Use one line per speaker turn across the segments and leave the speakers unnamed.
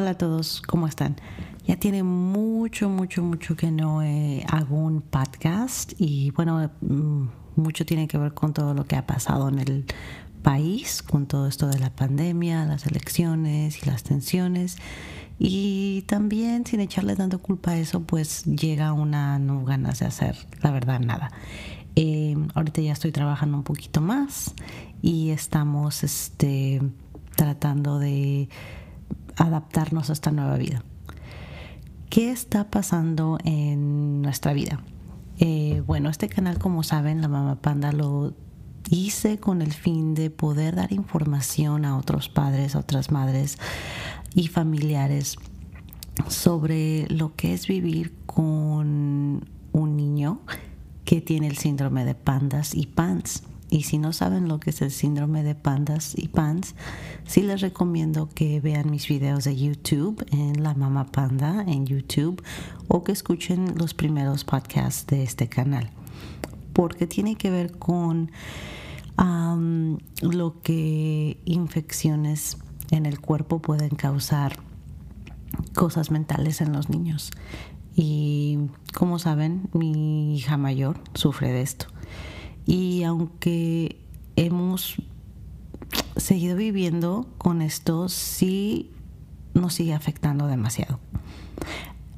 Hola a todos, ¿cómo están? Ya tiene mucho, mucho, mucho que no eh, hago un podcast y bueno, mm, mucho tiene que ver con todo lo que ha pasado en el país, con todo esto de la pandemia, las elecciones y las tensiones. Y también sin echarle tanto culpa a eso, pues llega una no ganas de hacer, la verdad, nada. Eh, ahorita ya estoy trabajando un poquito más y estamos este, tratando de adaptarnos a esta nueva vida. ¿Qué está pasando en nuestra vida? Eh, bueno, este canal, como saben, la Mamá Panda lo hice con el fin de poder dar información a otros padres, a otras madres y familiares sobre lo que es vivir con un niño que tiene el síndrome de pandas y pants. Y si no saben lo que es el síndrome de pandas y pants, sí les recomiendo que vean mis videos de YouTube en La Mama Panda en YouTube o que escuchen los primeros podcasts de este canal. Porque tiene que ver con lo que infecciones en el cuerpo pueden causar cosas mentales en los niños. Y como saben, mi hija mayor sufre de esto. Y aunque hemos seguido viviendo con esto, sí nos sigue afectando demasiado.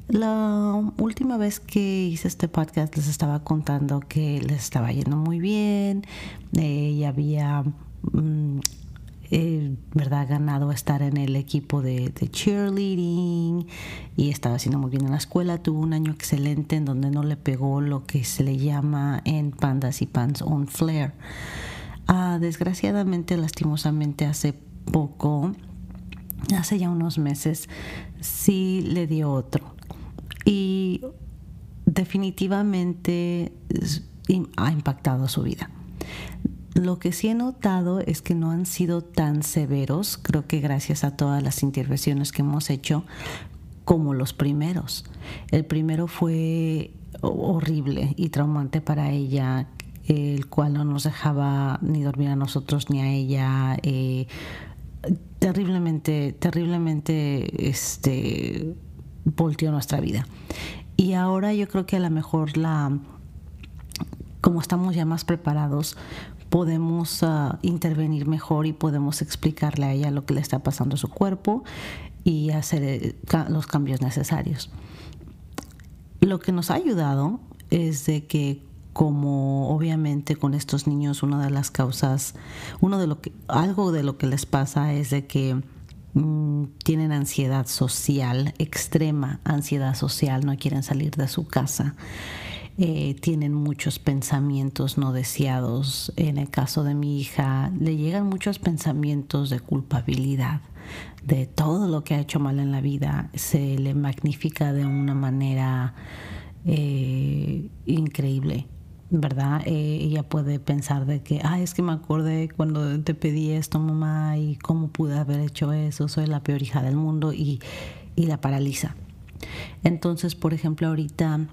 La última vez que hice este podcast les estaba contando que les estaba yendo muy bien, eh, y había mm, eh, ¿verdad? ganado estar en el equipo de, de, cheerleading y estaba haciendo muy bien en la escuela. Tuvo un año excelente en donde no le pegó lo que se le llama en Pandas y Pants on Flare. Ah, desgraciadamente, lastimosamente, hace poco, hace ya unos meses, sí le dio otro. Y definitivamente ha impactado su vida. Lo que sí he notado es que no han sido tan severos, creo que gracias a todas las intervenciones que hemos hecho, como los primeros. El primero fue horrible y traumante para ella, el cual no nos dejaba ni dormir a nosotros ni a ella. Eh, terriblemente, terriblemente este, volteó nuestra vida. Y ahora yo creo que a lo mejor la como estamos ya más preparados, podemos ah, intervenir mejor y podemos explicarle a ella lo que le está pasando a su cuerpo y hacer eh, los cambios necesarios. Lo que nos ha ayudado es de que como obviamente con estos niños una de las causas, uno de lo que algo de lo que les pasa es de que mm, tienen ansiedad social extrema, ansiedad social, no quieren salir de su casa eh, tienen muchos pensamientos no deseados. En el caso de mi hija, le llegan muchos pensamientos de culpabilidad, de todo lo que ha hecho mal en la vida, se le magnifica de una manera eh, increíble. ¿verdad? Eh, ella puede pensar de que, ah, es que me acordé cuando te pedí esto, mamá, y cómo pude haber hecho eso, soy la peor hija del mundo, y, y la paraliza. Entonces, por ejemplo, ahorita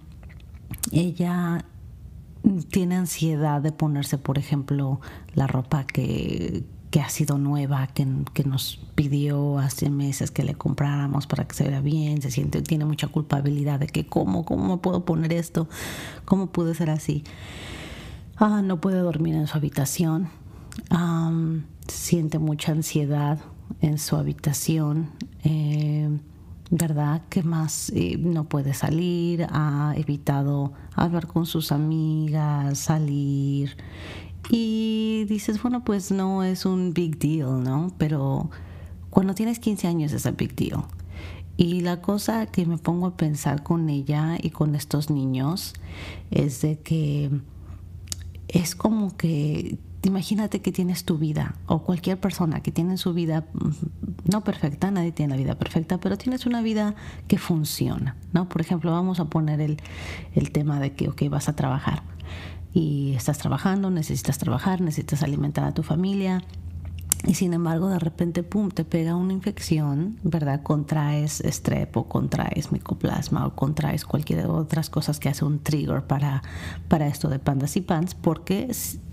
ella tiene ansiedad de ponerse, por ejemplo, la ropa que, ha sido nueva, que, nos pidió hace meses que le compráramos para que se vea bien, se siente, tiene mucha culpabilidad de que cómo, cómo me puedo poner esto, cómo pude ser así. Ah, no puede dormir en su habitación, siente mucha ansiedad en su habitación. Eh, ¿verdad? Que más eh, no puede salir, ha evitado hablar con sus amigas, salir. Y dices, bueno, pues no es un big deal, ¿no? Pero cuando tienes 15 años es un big deal. Y la cosa que me pongo a pensar con ella y con estos niños es de que es como que imagínate que tienes tu vida o cualquier persona que tiene su vida mm, no perfecta, nadie tiene la vida perfecta, pero tienes una vida que funciona, ¿no? Por ejemplo, vamos a poner el, el tema de que, ok, vas a trabajar y estás trabajando, necesitas trabajar, necesitas alimentar a tu familia y sin embargo de repente, pum, te pega una infección, ¿verdad? Contraes strep o contraes micoplasma o contraes cualquier otras cosas que hace un trigger para, para esto de pandas y pants, porque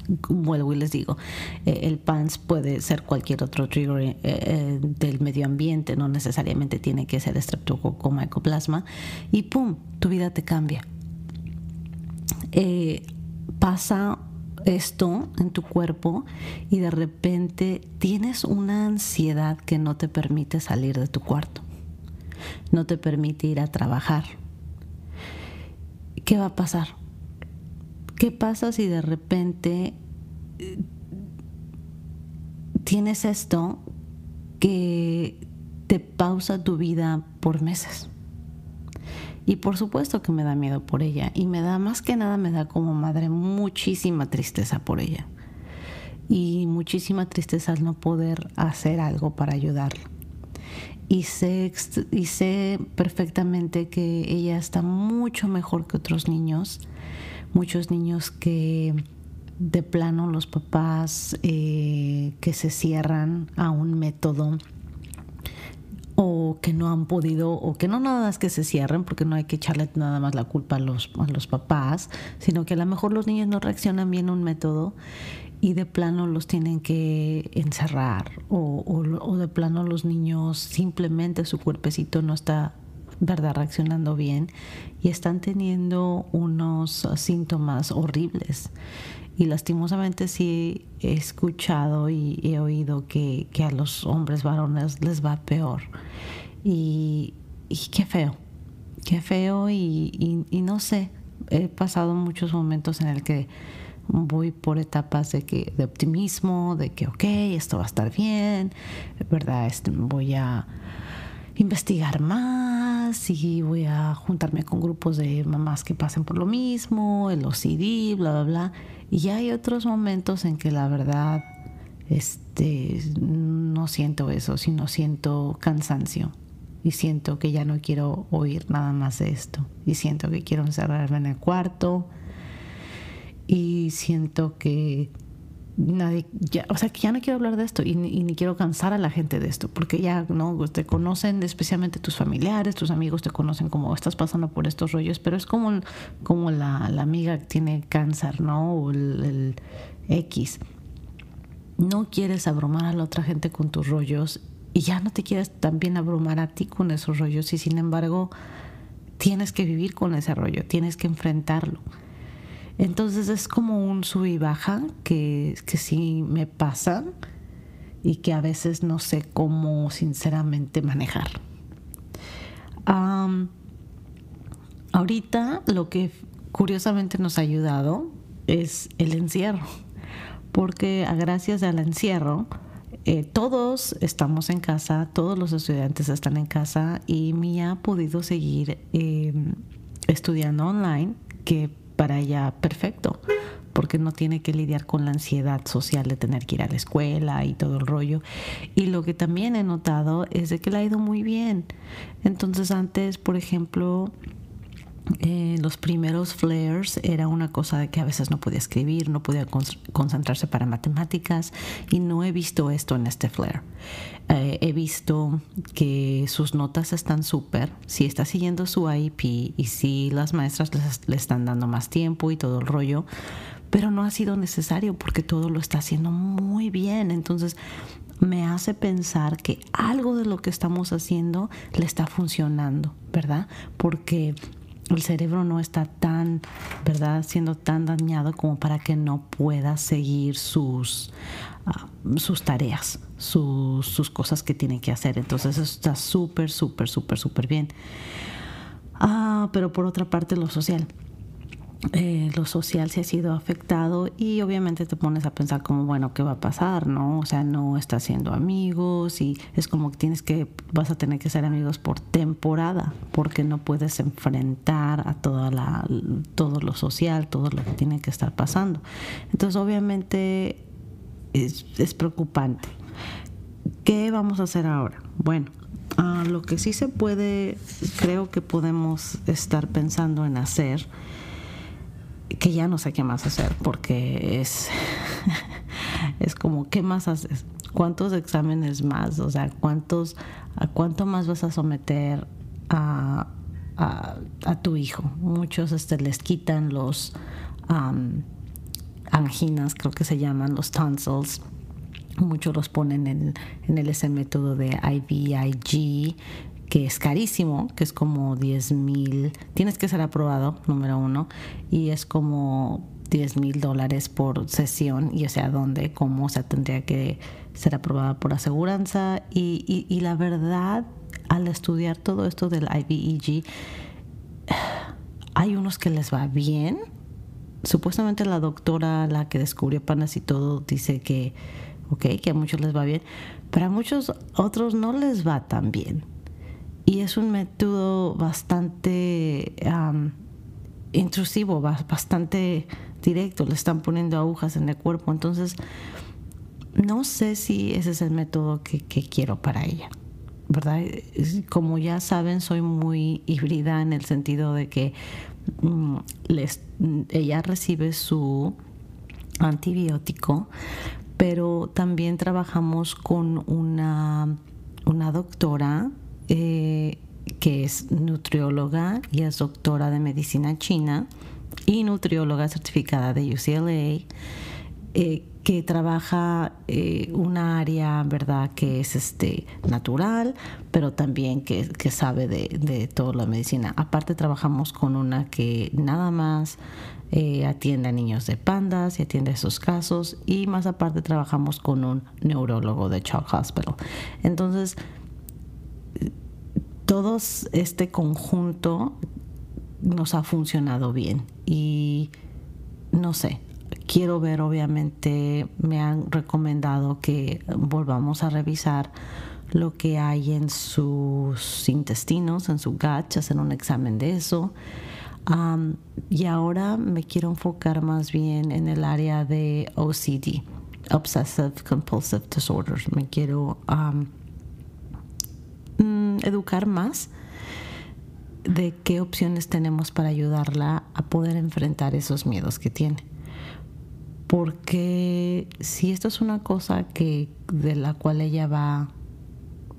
vuelvo y les digo, eh, el PANS puede ser cualquier otro trigger eh, eh, del medio ambiente, no necesariamente tiene que ser streptococo mycoplasma, y pum, tu vida te cambia. pasa esto en tu cuerpo y de repente tienes una ansiedad que no te permite salir de tu cuarto, no te permite ir a trabajar. ¿Qué va a pasar? ¿Qué pasa si de repente eh, tienes esto que te pausa tu vida por meses? Y por supuesto que me da miedo por ella. Y me da, más que nada, me da como madre muchísima tristeza por ella. Y muchísima tristeza al no poder hacer algo para ayudarla. Y sé, y sé perfectamente que ella está mucho mejor que otros niños. Muchos niños que de plano los papás eh, que se cierran a un método o que no han podido, o que no nada más que se cierren, porque no hay que echarle nada más la culpa a los, a los papás, sino que a lo mejor los niños no reaccionan bien a un método y de plano los tienen que encerrar, o, o, de plano los niños simplemente su cuerpecito no está verdad reaccionando bien y están teniendo unos síntomas horribles. Y lastimosamente sí he escuchado y he oído que, a los hombres varones les va peor. Y, qué feo, qué feo y, no sé, he pasado muchos momentos en el que voy por etapas de que de optimismo, de que ok, esto va a estar bien, verdad, este, voy a investigar más y voy a juntarme con grupos de mamás que pasen por lo mismo, el OCD, bla, bla, bla. Y ya hay otros momentos en que la verdad este, no siento eso, sino siento cansancio. Y siento que ya no quiero oír nada más de esto. Y siento que quiero encerrarme en el cuarto. Y siento que nadie, ya, o sea, que ya no quiero hablar de esto y, ni quiero cansar a la gente de esto, porque ya, ¿no? Te conocen, especialmente tus familiares, tus amigos te conocen como estás pasando por estos rollos, pero es como, como la, la amiga que tiene cáncer, ¿no? O el, X. No quieres abrumar a la otra gente con tus rollos y ya no te quieres también abrumar a ti con esos rollos y sin embargo tienes que vivir con ese rollo, tienes que enfrentarlo. Entonces es como un sub y baja que, que sí me pasa y que a veces no sé cómo sinceramente manejar. ahorita lo que curiosamente nos ha ayudado es el encierro, porque gracias al encierro eh, todos estamos en casa, todos los estudiantes están en casa y Mía ha podido seguir em, estudiando online, que para ella perfecto, porque no tiene que lidiar con la ansiedad social de tener que ir a la escuela y todo el rollo. Y lo que también he notado es de que le ha ido muy bien. Entonces antes, por ejemplo, eh, los primeros flares era una cosa que a veces no podía escribir, no podía concentrarse para matemáticas y no he visto esto en este flare. Eh, he visto que sus notas están súper, si está siguiendo su IEP y si las maestras le están dando más tiempo y todo el rollo, pero no ha sido necesario porque todo lo está haciendo muy bien. Entonces me hace pensar que algo de lo que estamos haciendo le está funcionando, ¿verdad? Porque el cerebro no está tan, ¿verdad?, siendo tan dañado como para que no pueda seguir sus, ah, sus tareas, sus, sus, cosas que tiene que hacer. Entonces eso está súper, súper, súper, súper bien. Ah, pero por otra parte lo social. Eh, lo social se ha sido afectado y obviamente te pones a pensar como, bueno, ¿qué va a pasar? ¿No? O sea, no estás haciendo amigos y es como que tienes que, vas a tener que ser amigos por temporada porque no puedes enfrentar a toda la, todo lo social, todo lo que tiene que estar pasando. Entonces, obviamente es, es preocupante. ¿Qué vamos a hacer ahora? Bueno, ah, lo que sí se puede, creo que podemos estar pensando en hacer, que ya no sé qué más hacer porque es, es como, ¿qué más haces? cuántos exámenes más, o sea, cuántos, a cuánto más vas a someter a, tu hijo. Muchos este, les quitan los anginas, creo que se llaman los tonsils. Muchos los ponen en, en el, ese método de IVIG, es carísimo, que es como 10 mil, tienes que ser aprobado, número uno, y es como 10 mil dólares por sesión, y o sea, dónde, cómo, o sea, tendría que ser aprobada por aseguranza, y, y, la verdad, al estudiar todo esto del IVEG, hay unos que les va bien, supuestamente la doctora, la que descubrió panas y todo, dice que, ok, que a muchos les va bien, pero a muchos otros no les va tan bien y es un método bastante intrusivo, bastante directo, le están poniendo agujas en el cuerpo, entonces no sé si ese es el método que, quiero para ella. ¿verdad? Como ya saben, soy muy híbrida en el sentido de que mm, ella recibe su antibiótico, pero también trabajamos con una, una doctora eh, que es nutrióloga y es doctora de medicina china y nutrióloga certificada de UCLA, eh, que trabaja eh, una área, ¿verdad?, que es este, natural, pero también que, sabe de, de, toda la medicina. Aparte trabajamos con una que nada más atiende a niños de pandas y atiende esos casos y más aparte trabajamos con un neurólogo de Chalk Hospital. Entonces, todo este conjunto nos ha funcionado bien y no sé, quiero ver obviamente, me han recomendado que volvamos a revisar lo que hay en sus intestinos, en su gut, hacer un examen de eso. y ahora me quiero enfocar más bien en el área de OCD, Obsessive Compulsive Disorders. Me quiero Mm, educar más de qué opciones tenemos para ayudarla a poder enfrentar esos miedos que tiene. Porque si esto es una cosa que de la cual ella va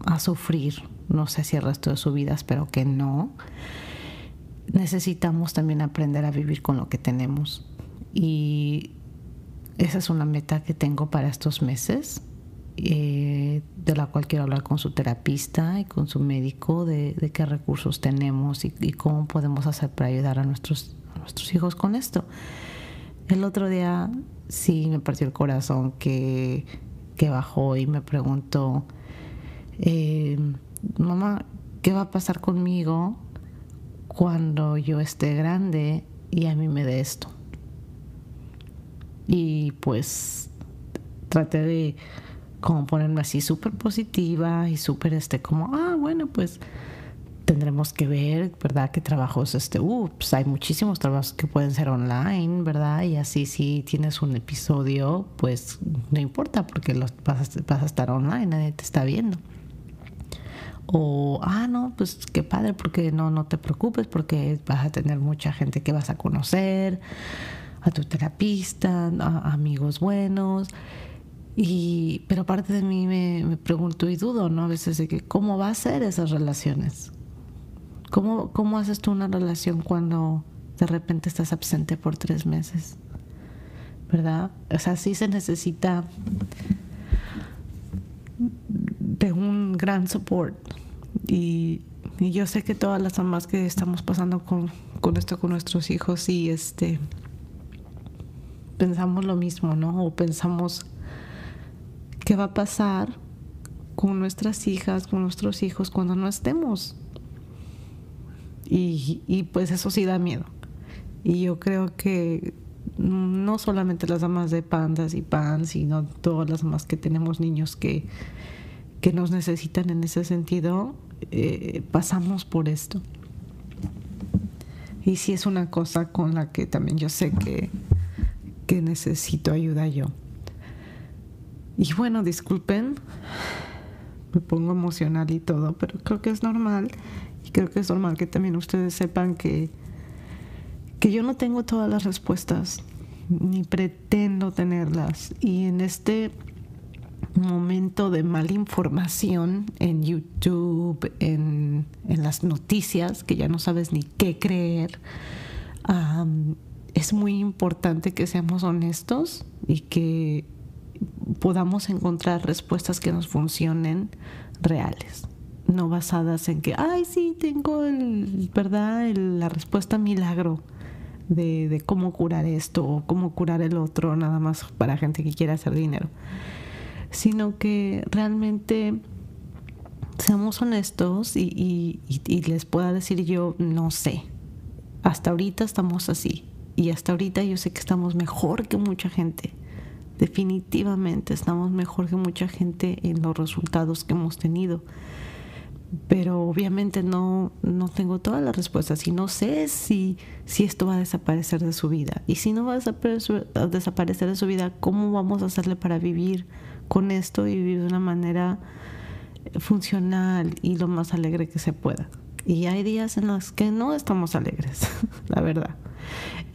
a sufrir, no sé si el resto de su vida, espero que no, necesitamos también aprender a vivir con lo que tenemos. Y esa es una meta que tengo para estos meses, eh, de la cual quiero hablar con su terapista y con su médico de, qué recursos tenemos y, cómo podemos hacer para ayudar a nuestros, hijos con esto. El otro día sí me partió el corazón que, que bajó y me preguntó, eh, mamá, ¿qué va a pasar conmigo cuando yo esté grande y a mí me dé esto? Y pues traté de como ponerme así súper positiva y súper este como, ah, bueno, pues tendremos que ver, ¿verdad? ¿Qué trabajos, este, ups, hay muchísimos trabajos que pueden ser online, ¿verdad? Y así si tienes un episodio, pues no importa porque los, vas, a, vas a estar online, nadie te está viendo. O, ah, no, pues qué padre, porque no, no te preocupes, porque vas a tener mucha gente que vas a conocer, a tu terapista, a amigos buenos. Y, pero aparte de mí me, pregunto y dudo, ¿no? A veces de que cómo va a ser esas relaciones. ¿Cómo, ¿Cómo haces tú una relación cuando de repente estás absente por tres meses? ¿Verdad? O sea, sí se necesita de un gran support. Y, y yo sé que todas las mamás que estamos pasando con, con esto con nuestros hijos y este pensamos lo mismo, ¿no? O pensamos ¿Qué va a pasar con nuestras hijas, con nuestros hijos cuando no estemos? Y, pues eso sí da miedo. Y yo creo que no solamente las damas de pandas y pan, sino todas las más que tenemos niños que, que nos necesitan en ese sentido, eh, pasamos por esto. Y sí es una cosa con la que también yo sé que, que necesito ayuda yo. Y bueno, disculpen, me pongo emocional y todo, pero creo que es normal. Y creo que es normal que también ustedes sepan que, que yo no tengo todas las respuestas, ni pretendo tenerlas. Y en este momento de mala información en YouTube, en, las noticias, que ya no sabes ni qué creer, es muy importante que seamos honestos y que podamos encontrar respuestas que nos funcionen reales, no basadas en que, ay, sí, tengo el, ¿verdad? la respuesta milagro de, de cómo curar esto o cómo curar el otro, nada más para gente que quiera hacer dinero sino que realmente seamos honestos y, les pueda decir yo, no sé, hasta ahorita estamos así y hasta ahorita yo sé que estamos mejor que mucha gente. Definitivamente estamos mejor que mucha gente en los resultados que hemos tenido. Pero obviamente no, no tengo todas las respuestas y no sé si, si esto va a desaparecer de su vida. Y si no va a desaparecer de su vida, ¿cómo vamos a hacerle para vivir con esto y vivir de una manera funcional y lo más alegre que se pueda. Y hay días en los que no estamos alegres, la verdad.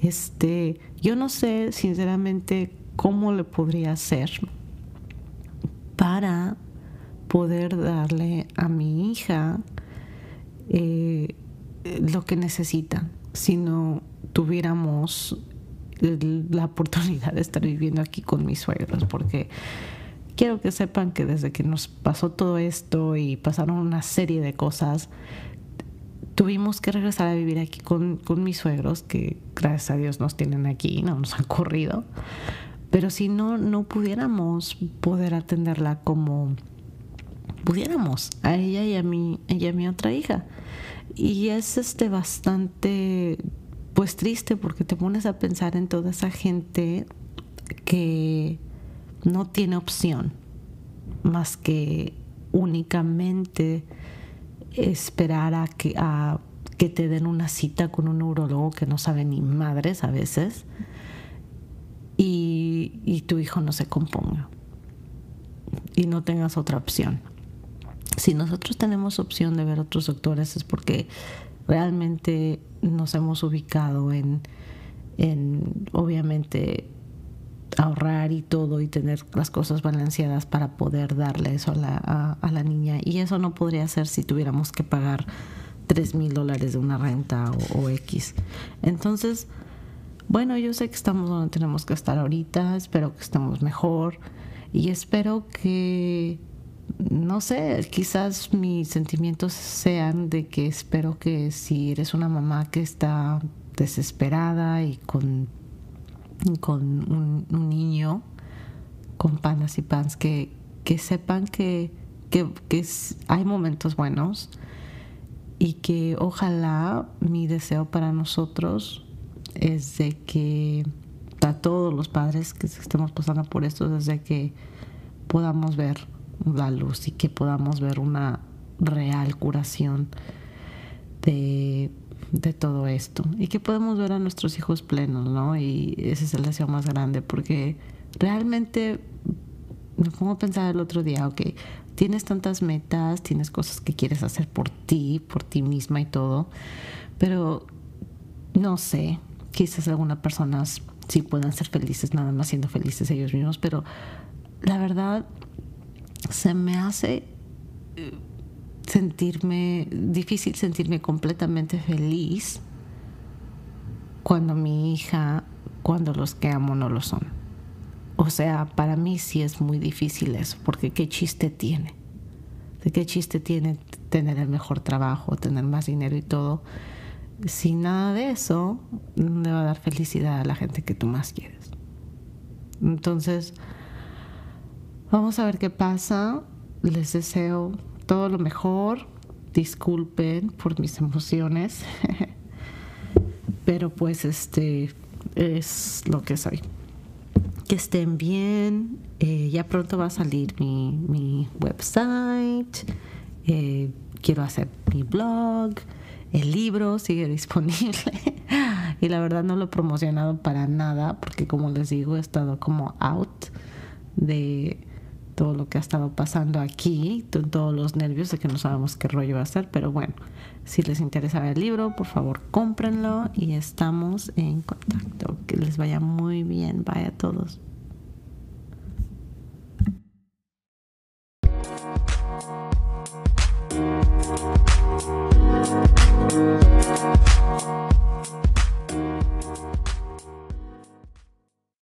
Este, yo no sé sinceramente cómo le podría hacer para poder darle a mi hija eh, lo que necesita si no tuviéramos la oportunidad de estar viviendo aquí con mis suegros, porque quiero que sepan que desde que nos pasó todo esto y pasaron una serie de cosas, tuvimos que regresar a vivir aquí con, mis suegros, que gracias a Dios nos tienen aquí, no nos han corrido. Pero si no, no pudiéramos poder atenderla como pudiéramos, a ella y a mí, ella y a mi otra hija. Y es este bastante pues triste porque te pones a pensar en toda esa gente que no tiene opción más que únicamente esperar a que, a que te den una cita con un neurólogo que no sabe ni madres a veces y, tu hijo no se componga y no tengas otra opción. Si nosotros tenemos opción de ver otros doctores es porque realmente nos hemos ubicado en, en obviamente ahorrar y todo y tener las cosas balanceadas para poder darle eso a la, a, la niña. Y eso no podría ser si tuviéramos que pagar 3 mil dólares de una renta o, X. Entonces, bueno, yo sé que estamos donde tenemos que estar ahorita, espero que estemos mejor y espero que, no sé, quizás mis sentimientos sean de que espero que si eres una mamá que está desesperada y con con un, niño con panas y pans que, que sepan que, que, hay momentos buenos y que ojalá mi deseo para nosotros es de que a todos los padres que estemos pasando por esto es de que podamos ver la luz y que podamos ver una real curación de de todo esto y que podemos ver a nuestros hijos plenos, ¿no? Y ese es el deseo más grande porque realmente me pongo a pensar el otro día, ok, tienes tantas metas, tienes cosas que quieres hacer por ti, por ti misma y todo, pero no sé, quizás algunas personas sí puedan ser felices nada más siendo felices ellos mismos, pero la verdad se me hace eh, sentirme, difícil sentirme completamente feliz cuando mi hija, cuando los que amo no lo son. O sea, para mí sí es muy difícil eso, porque qué chiste tiene. ¿De qué chiste tiene tener el mejor trabajo, tener más dinero y todo? Si nada de eso le va a dar felicidad a la gente que tú más quieres. Entonces, vamos a ver qué pasa. Les deseo todo lo mejor. Disculpen por mis emociones. Pero pues este es lo que soy. Que estén bien. Eh, ya pronto va a salir mi, mi website. Eh, quiero hacer mi blog. El libro sigue disponible. y la verdad no lo he promocionado para nada porque como les digo he estado como out de todo lo que ha estado pasando aquí, todos los nervios de que no sabemos qué rollo va a ser, pero bueno, si les interesa el libro, por favor cómprenlo y estamos en contacto. Que les vaya muy bien, vaya a todos.